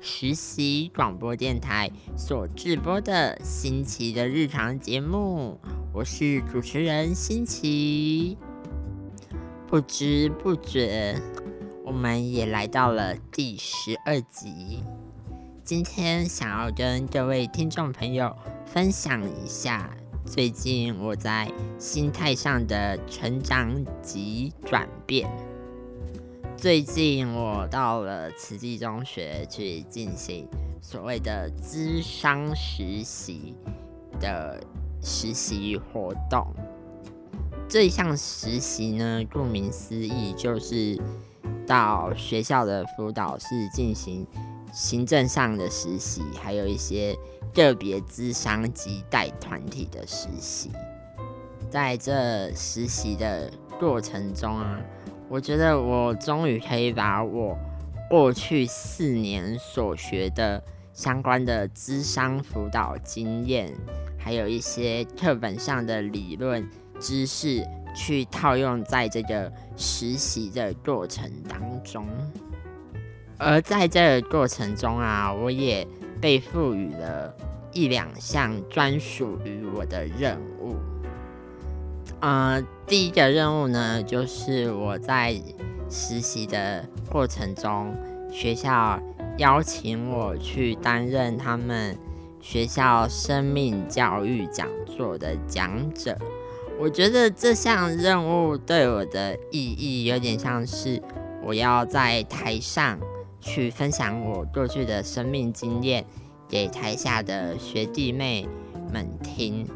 实习广播电台所直播的新奇的日常节目，我是主持人新奇。不知不觉，我们也来到了第十二集。今天想要跟各位听众朋友分享一下最近我在心态上的成长及转变。最近我到了慈济中学去进行所谓的资商实习的实习活动。这项实习呢，顾名思义就是到学校的辅导室进行行政上的实习，还有一些个别资商及带团体的实习。在这实习的过程中啊。我觉得我终于可以把我过去四年所学的相关的智商辅导经验，还有一些课本上的理论知识，去套用在这个实习的过程当中。而在这个过程中啊，我也被赋予了一两项专属于我的任务。呃，第一个任务呢，就是我在实习的过程中，学校邀请我去担任他们学校生命教育讲座的讲者。我觉得这项任务对我的意义有点像是我要在台上去分享我过去的生命经验给台下的学弟妹们听。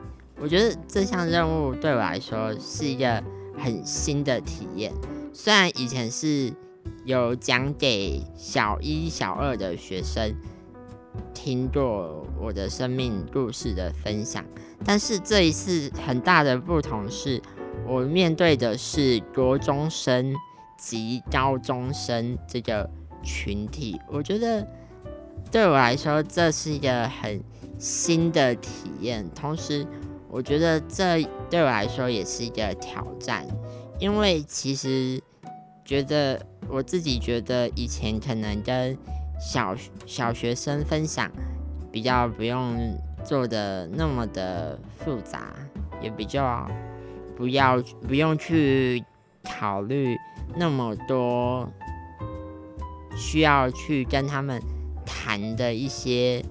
我觉得这项任务对我来说是一个很新的体验。虽然以前是有讲给小一、小二的学生听过我的生命故事的分享，但是这一次很大的不同是，我面对的是国中生及高中生这个群体。我觉得对我来说这是一个很新的体验，同时。我觉得这对我来说也是一个挑战，因为其实觉得我自己觉得以前可能跟小小学生分享比较不用做的那么的复杂，也比较不要不用去考虑那么多需要去跟他们谈的一些。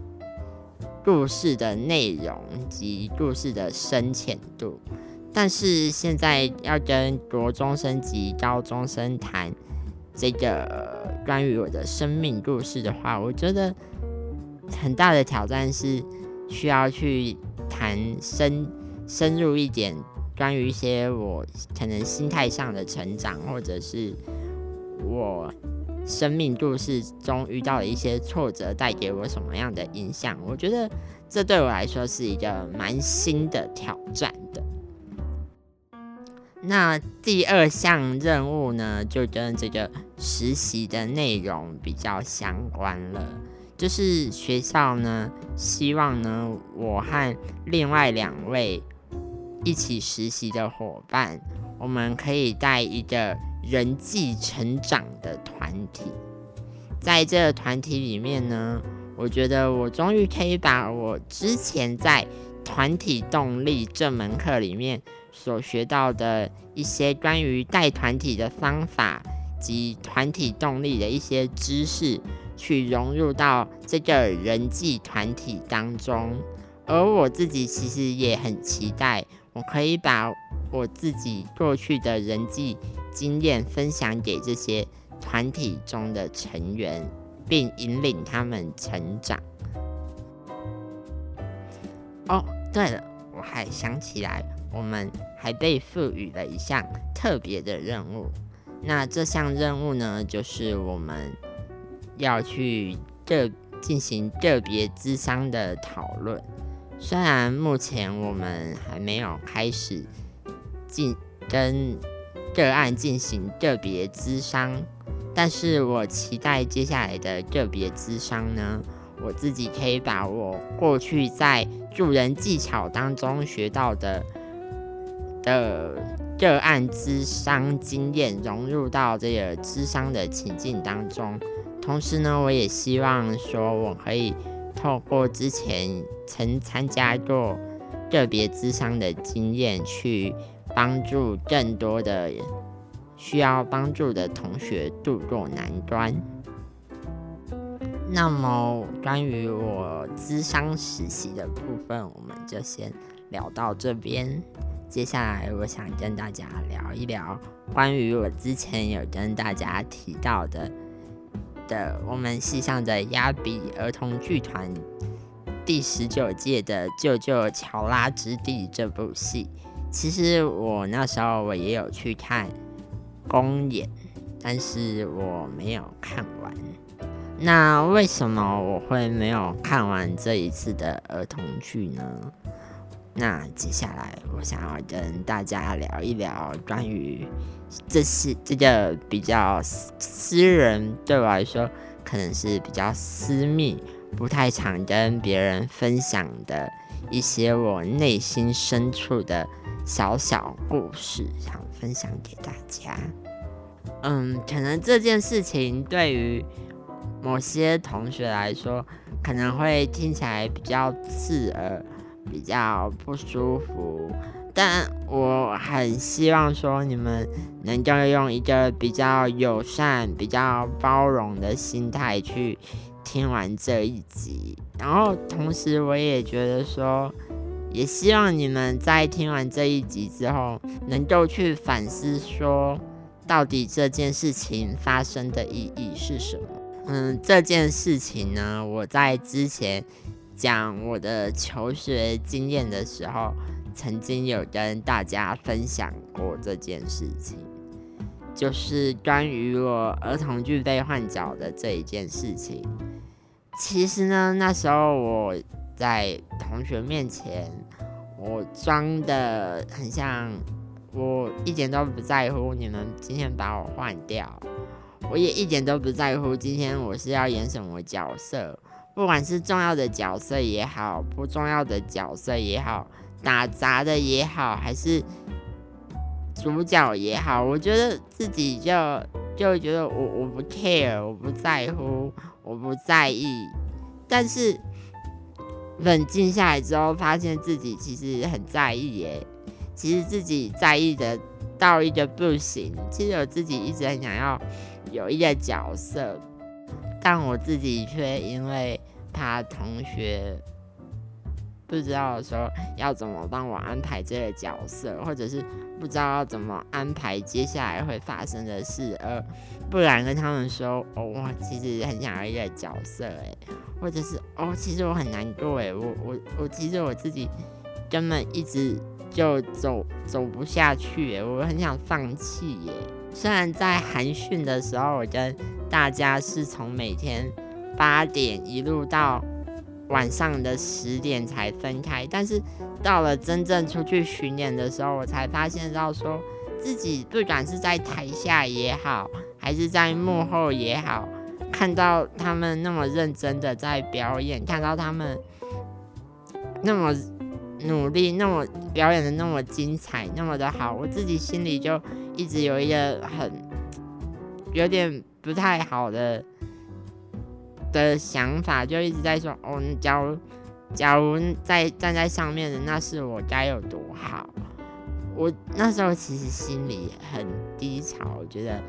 故事的内容及故事的深浅度，但是现在要跟国中生及高中生谈这个关于我的生命故事的话，我觉得很大的挑战是需要去谈深深入一点，关于一些我可能心态上的成长，或者是我。生命故事中遇到的一些挫折带给我什么样的影响？我觉得这对我来说是一个蛮新的挑战的。那第二项任务呢，就跟这个实习的内容比较相关了，就是学校呢希望呢我和另外两位一起实习的伙伴，我们可以带一个。人际成长的团体，在这个团体里面呢，我觉得我终于可以把我之前在团体动力这门课里面所学到的一些关于带团体的方法及团体动力的一些知识，去融入到这个人际团体当中。而我自己其实也很期待，我可以把我自己过去的人际。经验分享给这些团体中的成员，并引领他们成长。哦，对了，我还想起来，我们还被赋予了一项特别的任务。那这项任务呢，就是我们要去个进行个别智商的讨论。虽然目前我们还没有开始进跟个案进行个别咨商，但是我期待接下来的个别咨商呢，我自己可以把我过去在助人技巧当中学到的的个案咨商经验融入到这个咨商的情境当中。同时呢，我也希望说我可以透过之前曾参加过个别咨商的经验，去帮助更多的需要帮助的同学度过难关。那么，关于我咨商实习的部分，我们就先聊到这边。接下来，我想跟大家聊一聊关于我之前有跟大家提到的的我们系上的亚比儿童剧团第十九届的《救救乔拉之地》这部戏。其实我那时候我也有去看公演，但是我没有看完。那为什么我会没有看完这一次的儿童剧呢？那接下来我想要跟大家聊一聊关于这是这个比较私人，对我来说可能是比较私密，不太常跟别人分享的一些我内心深处的小小故事，想分享给大家。嗯，可能这件事情对于。某些同学来说，可能会听起来比较刺耳，比较不舒服。但我很希望说，你们能够用一个比较友善、比较包容的心态去听完这一集。然后，同时我也觉得说，也希望你们在听完这一集之后，能够去反思说，到底这件事情发生的意义是什么。嗯，这件事情呢，我在之前讲我的求学经验的时候，曾经有跟大家分享过这件事情，就是关于我儿童剧被换角的这一件事情。其实呢，那时候我在同学面前，我装的很像，我一点都不在乎你们今天把我换掉。我也一点都不在乎今天我是要演什么角色，不管是重要的角色也好，不重要的角色也好，打杂的也好，还是主角也好，我觉得自己就就觉得我我不 care，我不在乎，我不在意。但是冷静下来之后，发现自己其实很在意耶，其实自己在意的到一个不行。其实我自己一直很想要。有一个角色，但我自己却因为怕同学不知道说要怎么帮我安排这个角色，或者是不知道要怎么安排接下来会发生的事，而不然跟他们说哦，我其实很想要一个角色诶，或者是哦，其实我很难过诶，我我我其实我自己根本一直就走走不下去诶，我很想放弃耶。虽然在寒训的时候，我跟大家是从每天八点一路到晚上的十点才分开，但是到了真正出去巡演的时候，我才发现到说自己不管是在台下也好，还是在幕后也好，看到他们那么认真的在表演，看到他们那么努力，那么表演的那么精彩，那么的好，我自己心里就。一直有一个很有点不太好的的想法，就一直在说：“哦，假如假如在站在上面的那是我该有多好。”我那时候其实心里很低潮，我觉得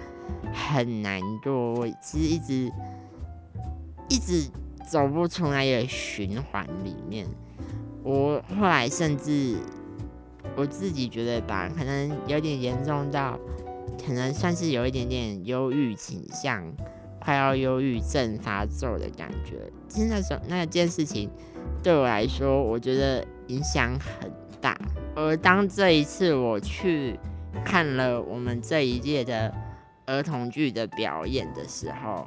很难过。我其实一直一直走不出那个循环里面。我后来甚至。我自己觉得吧，可能有点严重到，可能算是有一点点忧郁倾向，快要忧郁症发作的感觉。其实那时候那件事情对我来说，我觉得影响很大。而当这一次我去看了我们这一届的儿童剧的表演的时候，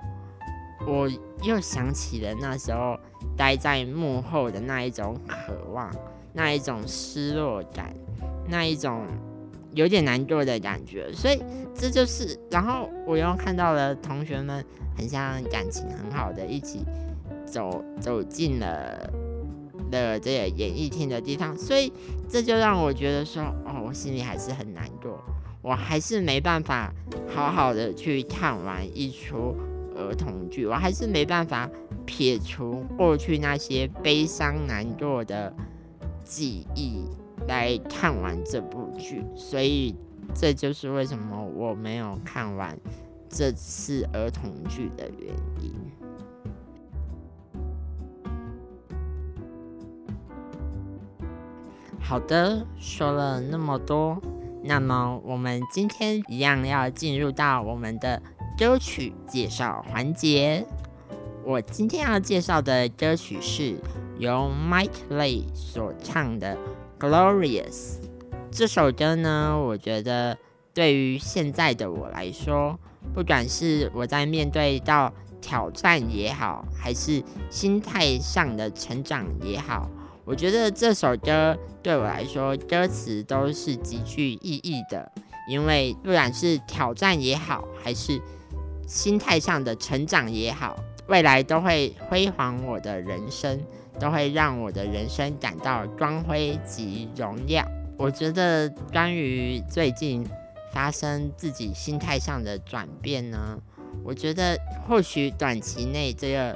我又想起了那时候待在幕后的那一种渴望，那一种失落感，那一种有点难过的感觉。所以这就是，然后我又看到了同学们很像感情很好的，一起走走进了的这个演艺厅的地方，所以这就让我觉得说，哦，我心里还是很难过，我还是没办法好好的去看完一出。儿童剧，我还是没办法撇除过去那些悲伤难过的记忆来看完这部剧，所以这就是为什么我没有看完这次儿童剧的原因。好的，说了那么多，那么我们今天一样要进入到我们的。歌曲介绍环节，我今天要介绍的歌曲是由 Mike Lee 所唱的《Glorious》。这首歌呢，我觉得对于现在的我来说，不管是我在面对到挑战也好，还是心态上的成长也好，我觉得这首歌对我来说，歌词都是极具意义的。因为不管是挑战也好，还是心态上的成长也好，未来都会辉煌我的人生，都会让我的人生感到光辉及荣耀。我觉得关于最近发生自己心态上的转变呢，我觉得或许短期内这个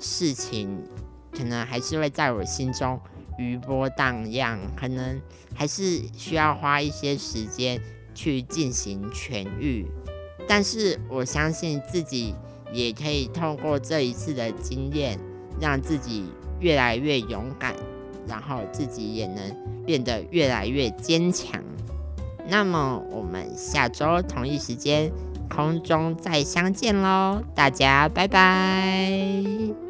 事情可能还是会在我心中余波荡漾，可能还是需要花一些时间去进行痊愈。但是我相信自己也可以透过这一次的经验，让自己越来越勇敢，然后自己也能变得越来越坚强。那么我们下周同一时间空中再相见喽，大家拜拜。